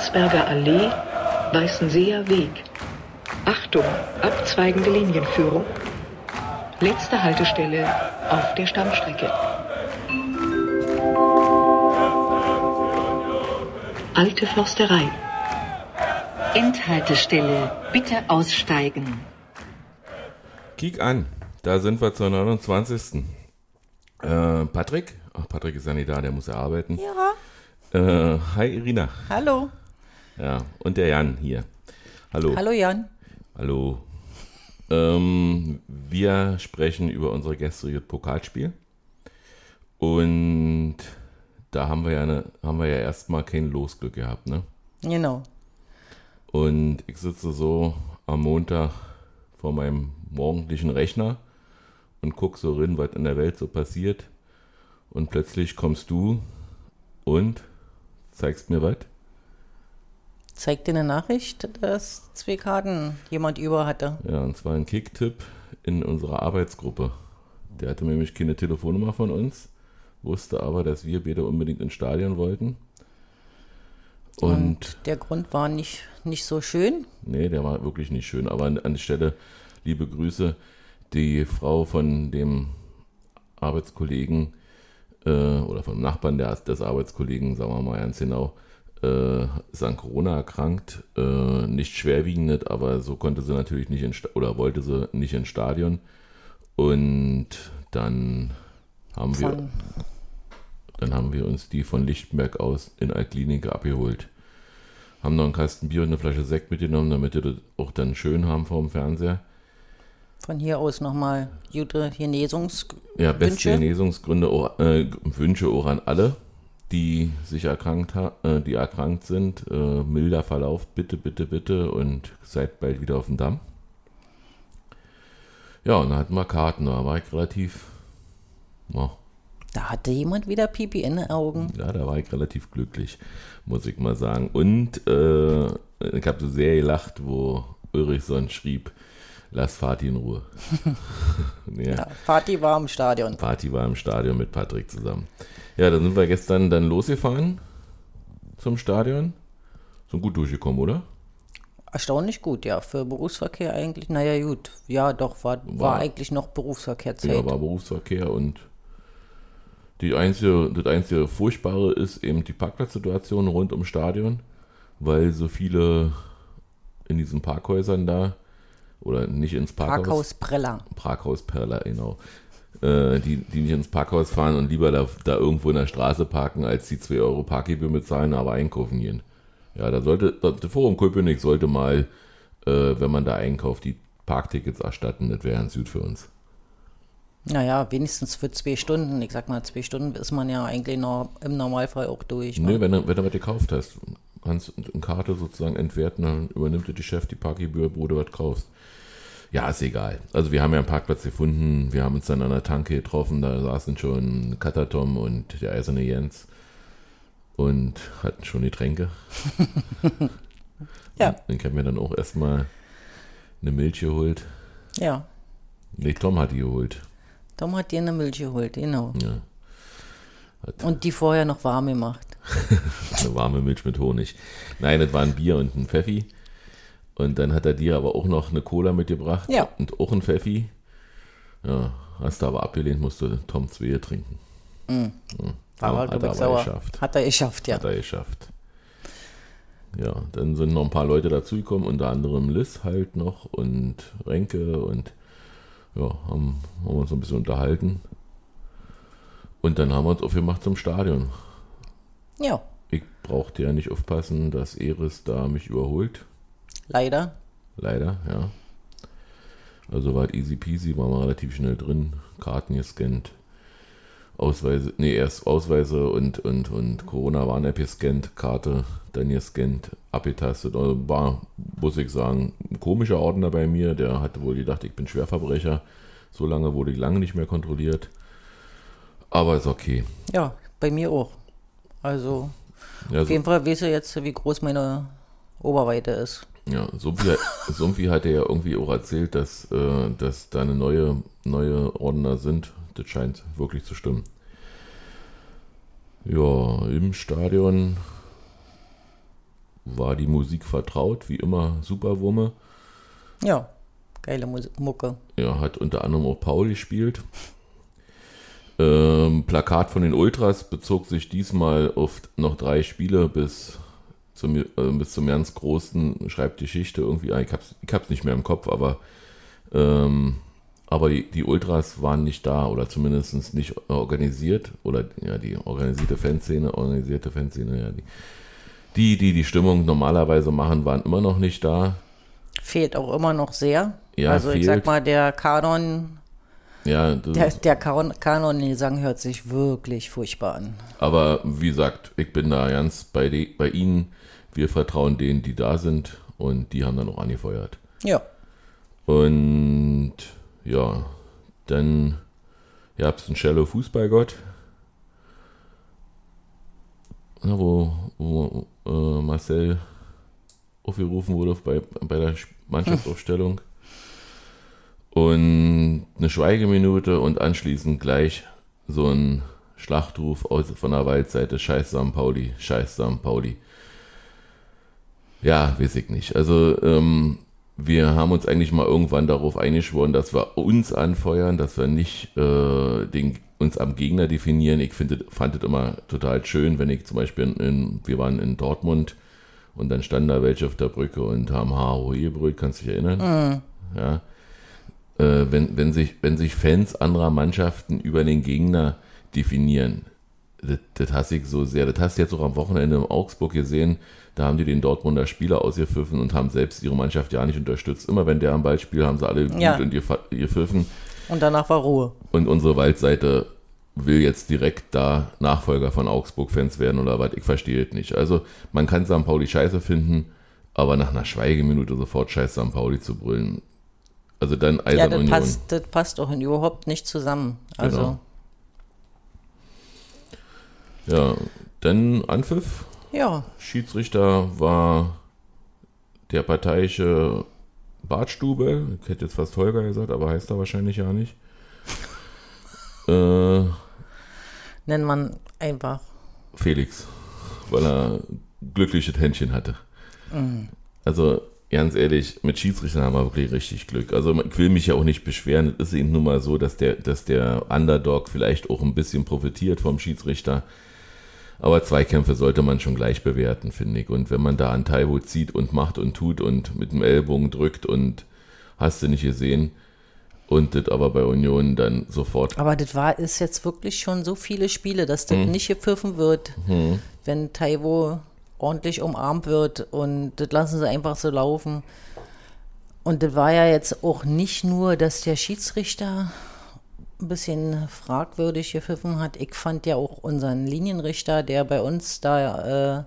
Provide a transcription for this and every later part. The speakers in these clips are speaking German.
Landsberger Allee, Weißenseer Weg. Achtung, abzweigende Linienführung. Letzte Haltestelle auf der Stammstrecke. Alte Försterei. Endhaltestelle, bitte aussteigen. Kiek an, da sind wir zur 29. Äh, Patrick? Ach, Patrick ist ja nicht da, der muss ja arbeiten. Ja. Äh, hi Irina. Hallo. Ja, und der Jan hier. Hallo. Hallo Jan. Hallo. Ähm, wir sprechen über unser gestriges Pokalspiel. Und da haben wir ja, eine, haben wir ja erstmal kein Losglück gehabt, ne? Genau. Und ich sitze so am Montag vor meinem morgendlichen Rechner und gucke so rein, was in der Welt so passiert. Und plötzlich kommst du und zeigst mir was. Zeigt dir eine Nachricht, dass zwei Karten jemand über hatte. Ja, und zwar ein Kicktipp in unserer Arbeitsgruppe. Der hatte nämlich keine Telefonnummer von uns, wusste aber, dass wir beide unbedingt ins Stadion wollten. Und, der Grund war nicht, nicht so schön. nee, der war wirklich nicht schön. Aber an, an die Stelle, liebe Grüße, die Frau von dem Arbeitskollegen äh, oder vom Nachbarn der, des Arbeitskollegen, sagen wir mal ganz genau, äh, ist an Corona erkrankt. Äh, nicht schwerwiegend, aber so konnte sie natürlich nicht in, oder wollte sie nicht ins Stadion. Und dann haben wir dann haben wir uns die von Lichtenberg aus in Altklinik abgeholt. Haben noch einen Kasten Bier und eine Flasche Sekt mitgenommen, damit wir das auch dann schön haben vor dem Fernseher. von hier aus nochmal gute Genesungs Ja, beste? Genesungsgründe, auch, äh, Wünsche auch an alle, die sich erkrankt äh, die erkrankt sind. Äh, milder Verlauf, bitte, bitte, bitte und seid bald wieder auf dem Damm. Ja, und dann hatten wir Karten, da war ich relativ, ja, Da hatte jemand wieder Pipi in den Augen. Ja, da war ich relativ glücklich, muss ich mal sagen. Und äh, ich habe so sehr gelacht, wo Ulrich sonst schrieb, lass Fatih in Ruhe. ja, Ja, Party war im Stadion. Party war im Stadion mit Patrick zusammen. Ja, dann sind wir gestern dann losgefahren zum Stadion. Sind gut durchgekommen, oder? Erstaunlich gut, ja. Für Berufsverkehr eigentlich, naja, gut. Ja, doch, war, war, War- eigentlich noch Berufsverkehrzeit. Ja, war Berufsverkehr und die einzige, das einzige Furchtbare ist eben die Parkplatzsituation rund ums Stadion, weil so viele in diesen Parkhäusern da oder nicht ins Parkhaus, Parkhaus Preller. Parkhaus Perla, genau, äh, die, die nicht ins Parkhaus fahren und lieber da, da irgendwo in der Straße parken, als die 2 Euro Parkgebühr bezahlen, aber einkaufen gehen. Ja, da sollte, das Forum Köpenick sollte mal, äh, wenn man da einkauft, die Parktickets erstatten, das wäre ganz gut für uns. Naja, wenigstens für zwei Stunden. Ich sag mal, zwei Stunden ist man ja eigentlich noch im Normalfall auch durch. Nö, Ne? wenn du, wenn du was gekauft hast, kannst du eine Karte sozusagen entwerten, dann übernimmt dir die Chef die Parkgebühr, wo du was kaufst. Ja, ist egal. Also wir haben ja einen Parkplatz gefunden, wir haben uns dann an der Tanke getroffen, da saßen schon Katatom und der eiserne Jens und hatten schon die Tränke. Ja. Dann haben wir dann auch erstmal eine Milch geholt. Ja. Nee, Tom hat die geholt. Tom hat dir eine Milch geholt, genau. Ja. Hat Und die vorher noch warm gemacht. eine warme Milch mit Honig. Nein, das war ein Bier und ein Pfeffi. Und dann hat er dir aber auch noch eine Cola mitgebracht Ja. und auch ein Pfeffi. Ja, hast du aber abgelehnt, musste Tom zwei trinken. Ja, War er, hat er aber geschafft. Hat er geschafft, ja. Hat er geschafft. Ja, dann sind noch ein paar Leute dazugekommen, unter anderem Liz halt noch und Renke und ja, haben, haben uns ein bisschen unterhalten. Und dann haben wir uns aufgemacht zum Stadion. Ja, Ich brauchte ja nicht aufpassen, dass Eris da mich überholt. Leider. Leider, ja. Also war es easy peasy, waren wir relativ schnell drin, Karten gescannt, Ausweise, nee, erst Ausweise und, und, und Corona-Warn-App gescannt, Karte, dann gescannt, abgetastet. Also war, muss ich sagen, ein komischer Ordner bei mir, der hatte wohl gedacht, ich bin Schwerverbrecher. So lange wurde ich lange nicht mehr kontrolliert. Aber ist okay. Ja, bei mir auch. Also, Ja, auf so, jeden Fall weiß er jetzt, wie groß meine Oberweite ist. Ja, so wie, so wie hat er ja irgendwie auch erzählt, dass, äh, dass da eine neue, neue Ordner sind. Das scheint wirklich zu stimmen. Ja, im Stadion war die Musik vertraut, wie immer Superwumme. Ja, geile Mus Mucke. Ja, hat unter anderem auch Paul gespielt. Ähm, Plakat von den Ultras bezog sich diesmal auf noch drei Spiele bis zum, äh, bis zum ganz großen Schreibgeschichte irgendwie. Ich hab's, ich hab's nicht mehr im Kopf, aber, ähm, aber die, die Ultras waren nicht da oder zumindest nicht organisiert. Oder ja, die organisierte Fanszene, organisierte Fanszene, ja, die, die, die die Stimmung normalerweise machen, waren immer noch nicht da. Fehlt auch immer noch sehr. Ja, also ich fehlt. sag mal, der Kanon, Ja, der, der Kanon, Kanon-Gesang hört sich wirklich furchtbar an. Aber wie gesagt, ich bin da ganz bei, de, bei Ihnen. Wir vertrauen denen, die da sind und die haben dann auch angefeuert. Ja. Und ja, dann gab es einen Shallow Fußballgott, wo, wo äh, Marcel aufgerufen wurde bei, bei der Mannschaftsaufstellung. Und eine Schweigeminute und anschließend gleich so ein Schlachtruf aus, von der Waldseite, scheiß St. Pauli, scheiß St. Pauli. Ja, weiß ich nicht. Also ähm, wir haben uns eigentlich mal irgendwann darauf eingeschworen, dass wir uns anfeuern, dass wir nicht äh, den, uns am Gegner definieren. Ich finde, fand es immer total schön, wenn ich zum Beispiel, in, in, wir waren in Dortmund und dann standen da welche auf der Brücke und haben Haro gebrüllt, kannst du dich erinnern? Ja. Äh, wenn, wenn, sich, wenn sich Fans anderer Mannschaften über den Gegner definieren, das, das hasse ich so sehr. Das hast du jetzt auch am Wochenende in Augsburg gesehen. Da haben die den Dortmunder Spieler ausgepfiffen und haben selbst ihre Mannschaft ja nicht unterstützt. Immer wenn der am Ball spielt, haben sie alle gut Ja. und gepfiffen. Und danach war Ruhe. Und unsere Waldseite will jetzt direkt da Nachfolger von Augsburg-Fans werden oder was. Ich verstehe es nicht. Also man kann St. Pauli scheiße finden, aber nach einer Schweigeminute sofort scheiß St. Pauli zu brüllen. Also dann Ja, Eisern das Union. passt, das passt doch überhaupt nicht zusammen. Also, Genau. Ja, dann Anpfiff. ja, Schiedsrichter war der parteiische Bartstube. Ich hätte jetzt fast Holger gesagt, aber heißt er wahrscheinlich ja nicht. äh, nennt man einfach. Felix, weil er glückliches Händchen hatte. Also ganz ehrlich, mit Schiedsrichtern haben wir wirklich richtig Glück. Also ich will mich ja auch nicht beschweren. Es ist eben nun mal so, dass der, dass der Underdog vielleicht auch ein bisschen profitiert vom Schiedsrichter. Aber Zweikämpfe sollte man schon gleich bewerten, finde ich. Und wenn man da an Taiwo zieht und macht und tut und mit dem Ellbogen drückt und hast du nicht gesehen und das aber bei Union dann sofort Aber das war, ist jetzt wirklich schon so viele Spiele, dass das Hm. nicht gepfiffen wird, wenn Taiwo ordentlich umarmt wird und das lassen sie einfach so laufen. Und das war ja jetzt auch nicht nur, dass der Schiedsrichter ein bisschen fragwürdig gepfiffen hat. Ich fand ja auch unseren Linienrichter, der bei uns da äh,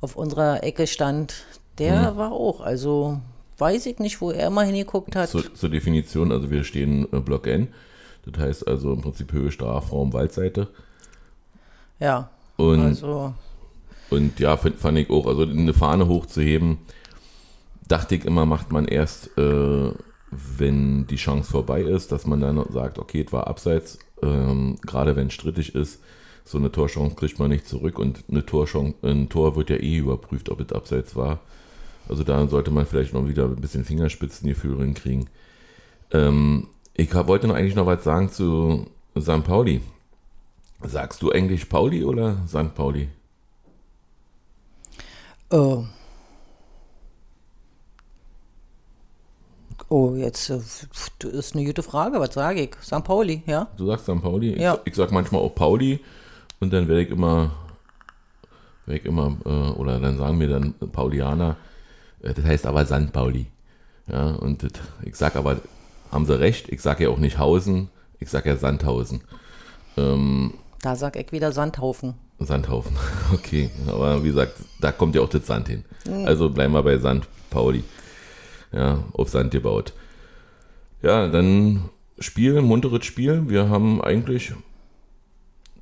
auf unserer Ecke stand, der Hm. war auch. Also weiß ich nicht, wo er immer hingeguckt hat. Zur, zur Definition, also wir stehen äh, Block N. Das heißt also im Prinzip Höhe, Strafraum, Waldseite. ja, Und, also und ja, find, fand ich auch, also eine Fahne hochzuheben, dachte ich immer, macht man erst, äh, wenn die Chance vorbei ist, dass man dann sagt, okay, es war abseits, ähm, gerade wenn es strittig ist, so eine Torchance kriegt man nicht zurück und eine Torchance, ein Tor wird ja eh überprüft, ob es abseits war. Also da sollte man vielleicht noch wieder ein bisschen Fingerspitzengefühl hinkriegen. Ähm, ich hab, wollte noch eigentlich noch was sagen zu St. Pauli. Sagst du eigentlich Pauli oder St. Pauli? Äh. Oh, jetzt äh, ist eine gute Frage. Was sage ich? St. Pauli, ja? Du sagst St. Pauli? Ja. Ich, ich sag manchmal auch Pauli und dann werde ich immer, werde ich immer, äh, oder dann sagen mir dann Paulianer, äh, das heißt aber St. Pauli. Ja, und das, ich sag aber, haben sie recht, ich sage ja auch nicht Hausen, ich sage ja Sandhausen. Ähm, Da sag ich wieder Sandhaufen. Sandhaufen, okay. Aber wie gesagt, da kommt ja auch das Sand hin. Also bleiben wir bei St. Pauli. Ja, auf Sand gebaut. Ja, dann Spiel, munteres Spiel. Wir haben eigentlich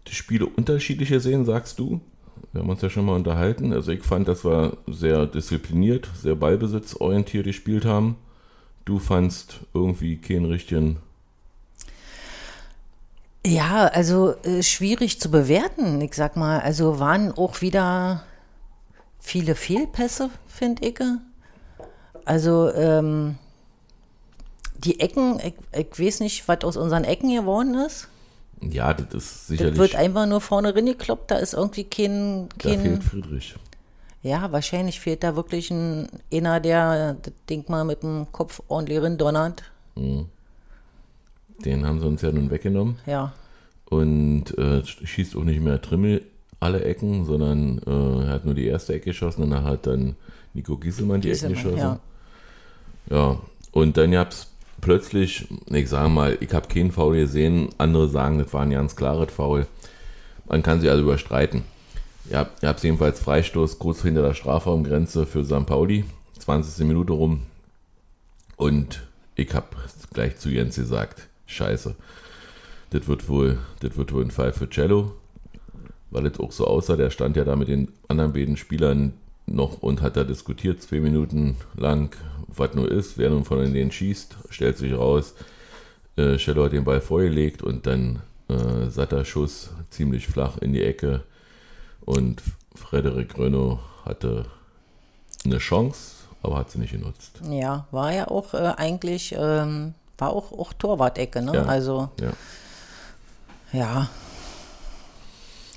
die Spiele unterschiedlich gesehen, sagst du. Wir haben uns ja schon mal unterhalten. Also ich fand, dass wir sehr diszipliniert, sehr ballbesitzorientiert gespielt haben. Du fandst irgendwie keinen richtigen Ja, also äh, schwierig zu bewerten. Ich sag mal, also waren auch wieder viele Fehlpässe, finde ich. Also ähm, die Ecken, ich, ich weiß nicht, was aus unseren Ecken geworden ist. Ja, das ist sicherlich. Das wird einfach nur vorne reingekloppt, da ist irgendwie kein. da kein fehlt Friedrich. ja, wahrscheinlich fehlt da wirklich ein einer, der das Ding mal mit dem Kopf ordentlich donnert. Den haben sie uns ja nun weggenommen. Ja. Und äh, schießt auch nicht mehr Trimmel alle Ecken, sondern äh, er hat nur die erste Ecke geschossen und dann hat dann Nico Gieselmann die Ecken Gieselmann, geschossen. ja. Ja, und dann gab es plötzlich, ich sage mal, ich habe keinen Foul gesehen, andere sagen, das war ein ganz klares Foul. Man kann sich also überstreiten. Habt, ihr habt jedenfalls Freistoß kurz hinter der Strafraumgrenze für St. Pauli, 20. Minute rum. Und ich habe gleich zu Jens gesagt, scheiße, das wird wohl, das wird wohl ein Fall für Cello, weil es auch so aussah, der stand ja da mit den anderen beiden Spielern noch und hat da diskutiert, zwei Minuten lang, was nur ist, wer nun von denen schießt, stellt sich raus, äh, Cello hat den Ball vorgelegt und dann äh, satter Schuss ziemlich flach in die Ecke und Frederik Renault hatte eine Chance, aber hat sie nicht genutzt. Ja, war ja auch äh, eigentlich, ähm, war auch, auch Torwart-Ecke, ne? Ja. Also, Ja. ja,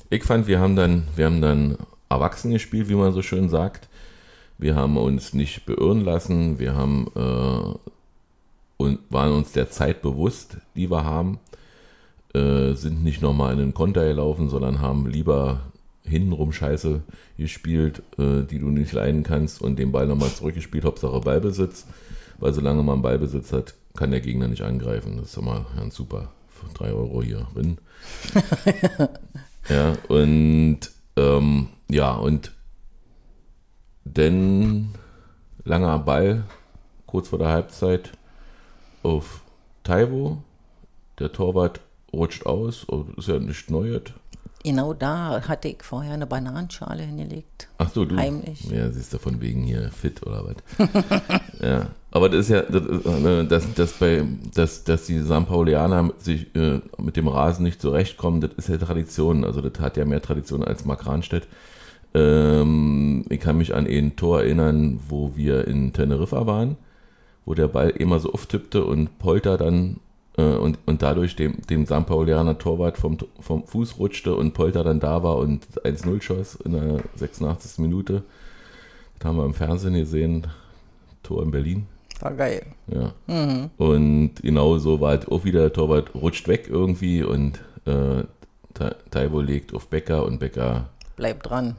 Ich fand, wir haben dann, wir haben dann erwachsen gespielt, wie man so schön sagt. Wir haben uns nicht beirren lassen. Wir haben äh, und waren uns der Zeit bewusst, die wir haben. Äh, sind nicht nochmal in den Konter gelaufen, sondern haben lieber hintenrum Scheiße gespielt, äh, die du nicht leiden kannst und den Ball nochmal zurückgespielt. Hauptsache Ballbesitz, weil solange man Ballbesitz hat, kann der Gegner nicht angreifen. Das ist immer ganz super. Für drei Euro hier drin. Ja, und ähm, ja, und dann langer Ball kurz vor der Halbzeit auf Taiwo. Der Torwart rutscht aus, oh, ist ja nicht Neues. genau da hatte ich vorher eine Bananenschale hingelegt. Ach so, du. Heimlich. Ja, siehst du von wegen hier fit oder was. ja. Aber das ist ja, äh, dass, dass, bei, dass, dass die St. Paulianer sich äh, mit dem Rasen nicht zurechtkommen, das ist ja Tradition. Also das hat ja mehr Tradition als Mark Ranstedt. Ähm, ich kann mich an ein Tor erinnern, wo wir in Teneriffa waren, wo der Ball immer so oft tippte und Polter dann äh, und, und dadurch dem, dem St. Paulianer Torwart vom, vom Fuß rutschte und Polter dann da war und 1-0 schoss in der 86. Minute. Das haben wir im Fernsehen gesehen. Tor in Berlin. War geil. Ja. Und genau so war halt auch wieder der Torwart rutscht weg irgendwie und äh, Ta- Taiwo legt auf Becker und Becker Bleib dran.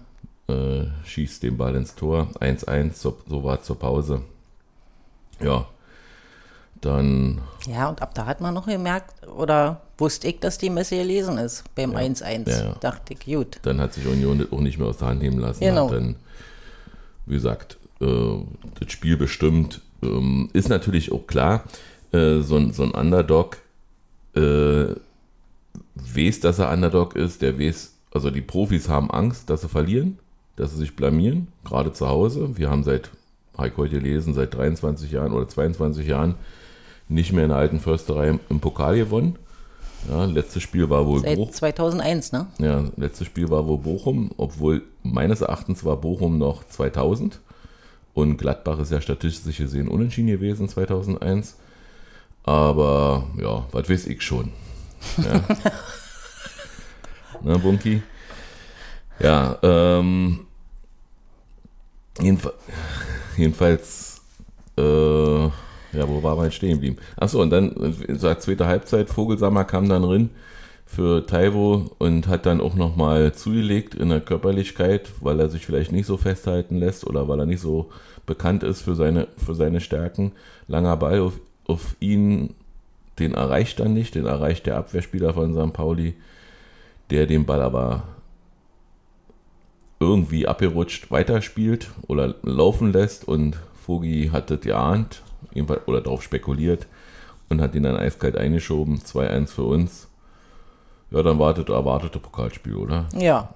äh, schießt den Ball ins Tor. 1-1, so, so war zur Pause. Ja. Dann, Ja, und ab da hat man noch gemerkt, oder wusste ich, dass die Messe gelesen ist beim Ja. 1-1. Ja, ja. Dachte ich, gut. dann hat sich Union das auch nicht mehr aus der Hand nehmen lassen. Genau. Hat dann, wie gesagt, äh, das Spiel bestimmt. Ähm, ist natürlich auch klar, äh, so, ein- so ein Underdog äh, weiß, dass er Underdog ist, der weiß, also die Profis haben Angst, dass sie verlieren, dass sie sich blamieren, gerade zu Hause. Wir haben seit, habe ich heute gelesen, seit 23 Jahren oder 22 Jahren nicht mehr in der alten Försterei im Pokal gewonnen. Ja, letztes Spiel war wohl Seit Bruch. 2001, ne? Ja, letztes Spiel war wohl Bochum, obwohl meines Erachtens war Bochum noch 2000 und Gladbach ist ja statistisch gesehen unentschieden gewesen 2001. Aber ja, was weiß ich schon. Ja. ne, Bunky? Ja, ähm, jedenfalls, jedenfalls äh, ja, wo war man jetzt stehen geblieben? Achso, und dann, äh, sagt zweite Halbzeit, Vogelsammer kam dann rein für Taiwo und hat dann auch nochmal zugelegt in der Körperlichkeit, weil er sich vielleicht nicht so festhalten lässt oder weil er nicht so bekannt ist für seine, für seine Stärken. Langer Ball auf, auf ihn, den erreicht er nicht, den erreicht der Abwehrspieler von St. Pauli, der den Ball aber irgendwie abgerutscht weiterspielt oder laufen lässt und Vogi hat das geahnt oder darauf spekuliert und hat ihn dann eiskalt eingeschoben. 2-1 für uns. Ja, dann wartet erwartete Pokalspiel, oder? Ja.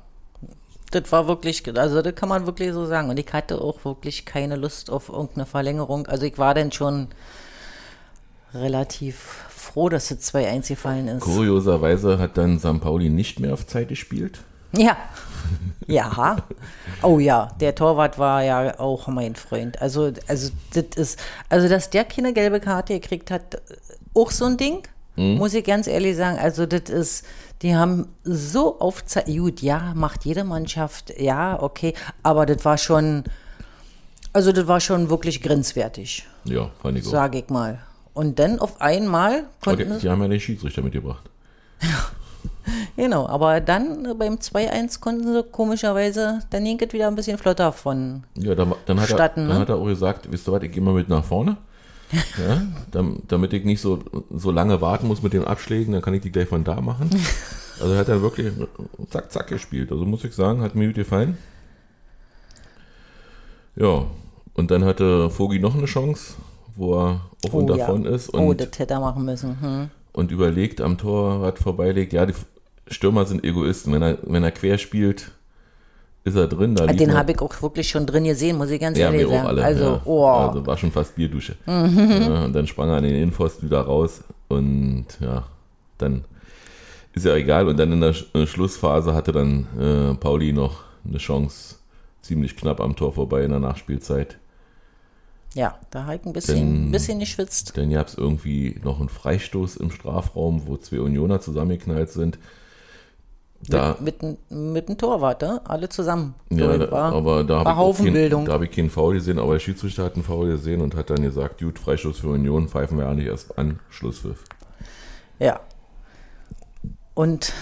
Das war wirklich, also das kann man wirklich so sagen. Und ich hatte auch wirklich keine Lust auf irgendeine Verlängerung. Also ich war dann schon relativ froh, dass es 2-1 gefallen ist. Kurioserweise hat dann St. Pauli nicht mehr auf Zeit gespielt. Ja. Ja. Oh ja, der Torwart war ja auch mein Freund. Also, also das ist, also dass der keine gelbe Karte gekriegt hat, auch so ein Ding, mhm. muss ich ganz ehrlich sagen. Also das ist, die haben so auf gut, ja, macht jede Mannschaft, ja, okay, aber das war schon, also das war schon wirklich grenzwertig. Ja, fand ich auch. Sag ich mal. Und dann auf einmal konnten die, die haben ja den Schiedsrichter mitgebracht. genau, aber dann beim 2-1 konnten sie komischerweise, dann ging es wieder ein bisschen flotter von Ja, dann, dann, hat, er, dann ne? hat er auch gesagt, wisst ihr was, ich gehe mal mit nach vorne. Ja, damit ich nicht so, so lange warten muss mit den Abschlägen, dann kann ich die gleich von da machen. Also er hat er wirklich zack, zack gespielt. Also muss ich sagen, hat mir gut gefallen. Ja, und dann hatte Vogi noch eine Chance, wo er auf oh, und davon ja. ist. Oh, und, oh, das hätte er machen müssen. Hm. Und überlegt, am Torrad vorbeilegt, ja, die Stürmer sind Egoisten. Wenn er, wenn er quer spielt, ist er drin. Da Den habe ich auch wirklich schon drin gesehen, muss ich ganz ja, ehrlich sagen. Alle, also, ja. oh. also war schon fast Bierdusche. Mhm. Ja, und dann sprang er an den Innenpfosten wieder raus und ja, dann ist ja egal. Und dann in der äh, Schlussphase hatte dann äh, Pauli noch eine Chance, ziemlich knapp am Tor vorbei in der Nachspielzeit. Ja, da habe ich ein bisschen, denn, bisschen geschwitzt. Denn ihr habt irgendwie noch einen Freistoß im Strafraum, wo zwei Unioner zusammengeknallt sind. Da, mit, mit, mit dem Torwart, ne? alle zusammen. Ja, da, war, aber da habe ich, kein, da hab ich keinen Foul gesehen, aber der Schiedsrichter hat einen Foul gesehen und hat dann gesagt, gut, Freistoß für Union, pfeifen wir ja nicht erst an, Schlusspfiff. Ja. Und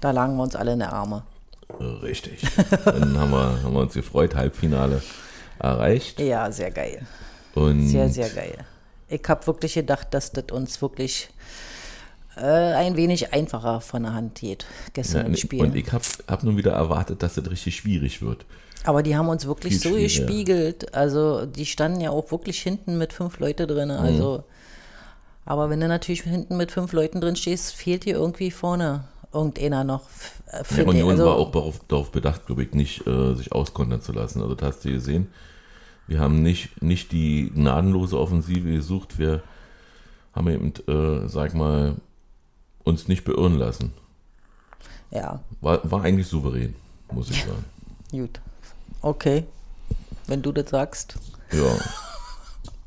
da lagen wir uns alle in der Arme. Richtig. dann haben wir, haben wir uns gefreut, Halbfinale erreicht. Ja, sehr geil. Und sehr, sehr geil. Ich habe wirklich gedacht, dass das uns wirklich äh, ein wenig einfacher von der Hand geht gestern ja, im Spiel. Und ich habe hab nun wieder erwartet, dass das richtig schwierig wird. Aber die haben uns wirklich Viel so gespiegelt. Also die standen ja auch wirklich hinten mit fünf Leuten drin. Also, mhm. aber wenn du natürlich hinten mit fünf Leuten drin stehst, fehlt dir irgendwie vorne irgendeiner noch. Für ja, Union also, war auch darauf, darauf bedacht, glaube ich, nicht äh, sich auskontern zu lassen. Also das hast du gesehen. Wir haben nicht, nicht die gnadenlose Offensive gesucht. Wir haben eben, äh, sag mal, uns nicht beirren lassen. Ja. War, war eigentlich souverän, muss ich sagen. Gut. Okay. Wenn du das sagst. Ja.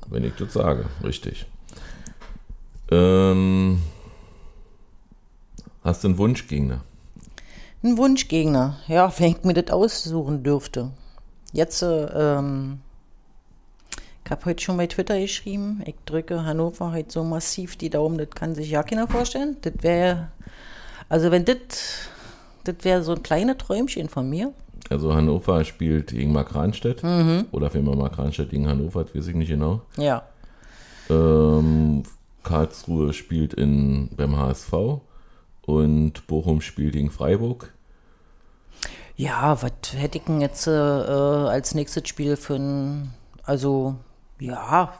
wenn ich das sage, richtig. Ähm, hast du einen Wunschgegner? Ein Wunschgegner, ja, wenn ich mir das aussuchen dürfte. Jetzt äh, ähm, habe heute schon bei Twitter geschrieben, ich drücke Hannover heute so massiv die Daumen, das kann sich ja keiner vorstellen. Das wäre, also wenn das, das wäre so ein kleines Träumchen von mir. Also Hannover spielt gegen Mark Ranstedt mhm. oder vielmehr Mark Ranstedt gegen Hannover, das weiß ich nicht genau. Ja. Ähm, Karlsruhe spielt in, beim HSV und Bochum spielt gegen Freiburg. Ja, was hätte ich denn jetzt äh, als nächstes Spiel für ein, also ja.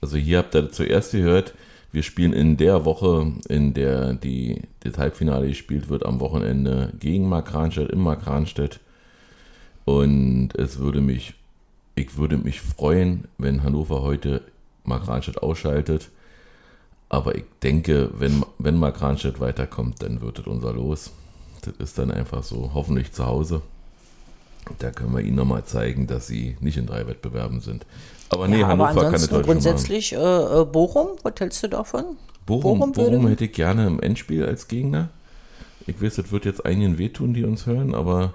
Also hier habt ihr zuerst gehört, wir spielen in der Woche, in der die, das Halbfinale gespielt wird, am Wochenende gegen Mark Ranstedt, im Mark Ranstedt. Und es würde mich, ich würde mich freuen, wenn Hannover heute Mark Ranstedt ausschaltet. Aber ich denke, wenn, wenn Mark Ranstedt weiterkommt, dann wird es unser Los. Das ist dann einfach so, hoffentlich zu Hause. Da können wir Ihnen nochmal zeigen, dass Sie nicht in drei Wettbewerben sind. Aber nee, ja, Hannover aber kann nicht grundsätzlich äh, äh, Bochum, was hältst du davon? Bochum, Bochum, Bochum hätte ich gerne im Endspiel als Gegner. Ich weiß, das wird jetzt einigen wehtun, die uns hören, aber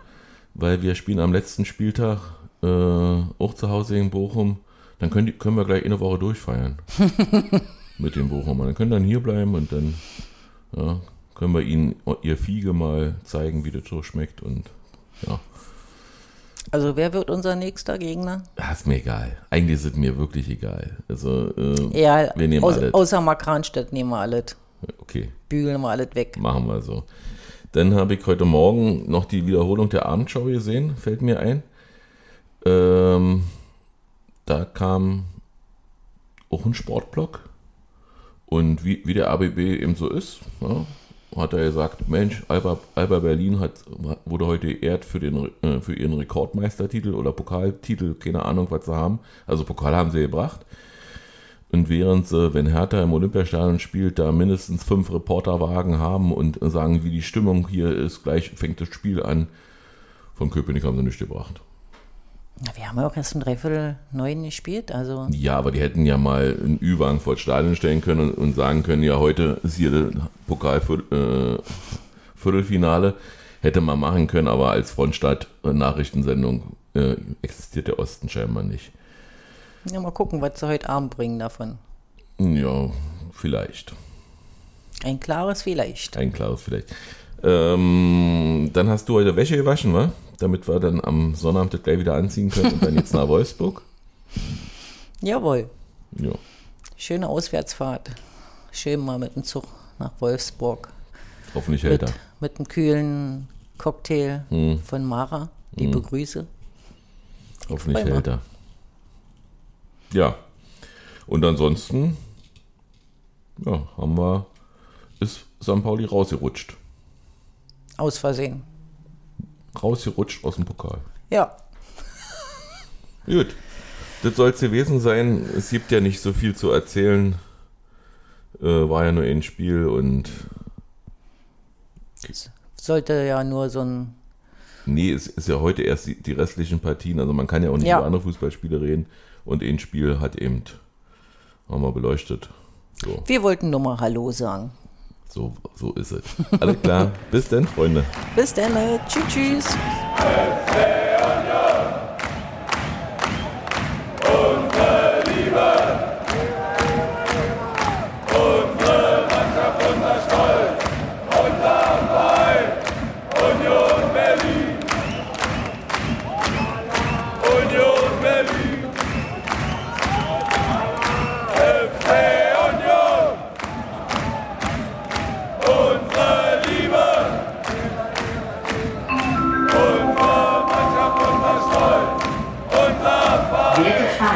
weil wir spielen am letzten Spieltag äh, auch zu Hause in Bochum, dann können, die, können wir gleich eine Woche durchfeiern. mit dem Bochum. Dann können dann hier bleiben und dann ja, können wir ihnen ihr Fiege mal zeigen, wie das so schmeckt und ja. Also wer wird unser nächster Gegner? Ja, ist mir egal. Eigentlich ist es mir wirklich egal. Also äh, ja, wir nehmen aus, alles. Außer Makranstedt nehmen wir alles. Okay. Bügeln wir alles weg. Machen wir so. Dann habe ich heute Morgen noch die Wiederholung der Abendschau gesehen, fällt mir ein. Ähm, da kam auch ein Sportblock. Und wie, wie der ABB eben so ist, ja, hat er gesagt, Mensch, Alba, Alba Berlin hat, wurde heute geehrt für, den, äh, für ihren Rekordmeistertitel oder Pokaltitel, keine Ahnung, was sie haben. Also Pokal haben sie gebracht. Und während sie, wenn Hertha im Olympiastadion spielt, da mindestens fünf Reporterwagen haben und sagen, wie die Stimmung hier ist, gleich fängt das Spiel an. Von Köpenick haben sie nicht gebracht. Wir haben ja auch erst um Dreiviertel neun gespielt, also. Ja, aber die hätten ja mal einen Ü-Wagen vor das Stadion stellen können und, und, sagen können, ja, heute ist hier das Pokal-Viertelfinale. Äh, Hätte man machen können, aber als Frontstadt-Nachrichtensendung äh, existiert der Osten scheinbar nicht. Ja, mal gucken, was sie heute Abend bringen davon. Ja, vielleicht. Ein klares Vielleicht. Ein klares Vielleicht. Ähm, dann hast du heute Wäsche gewaschen, wa? Damit wir dann am Sonnabend das gleich wieder anziehen können und dann jetzt nach Wolfsburg. Jawohl. Ja. Schöne Auswärtsfahrt. Schön mal mit dem Zug nach Wolfsburg. Hoffentlich hält mit, er. Mit einem kühlen Cocktail Hm. von Mara. Liebe Grüße. Hoffentlich freu hält er. Ja. Und ansonsten, ja, haben wir, ist St. Pauli rausgerutscht. Aus Versehen. Rausgerutscht aus dem Pokal. Ja. Gut. Das soll es gewesen sein. Es gibt ja nicht so viel zu erzählen. Äh, war ja nur ein Spiel und Sollte ja nur so ein. nee, es ist ja heute erst die, die restlichen Partien. Also man kann ja auch nicht Ja. über andere Fußballspiele reden. Und ein Spiel hat eben, haben wir beleuchtet. So, Wir wollten nur mal Hallo sagen. So, so ist es. Alles klar. Bis dann, Freunde. Bis dann. äh, Tschüss, tschüss.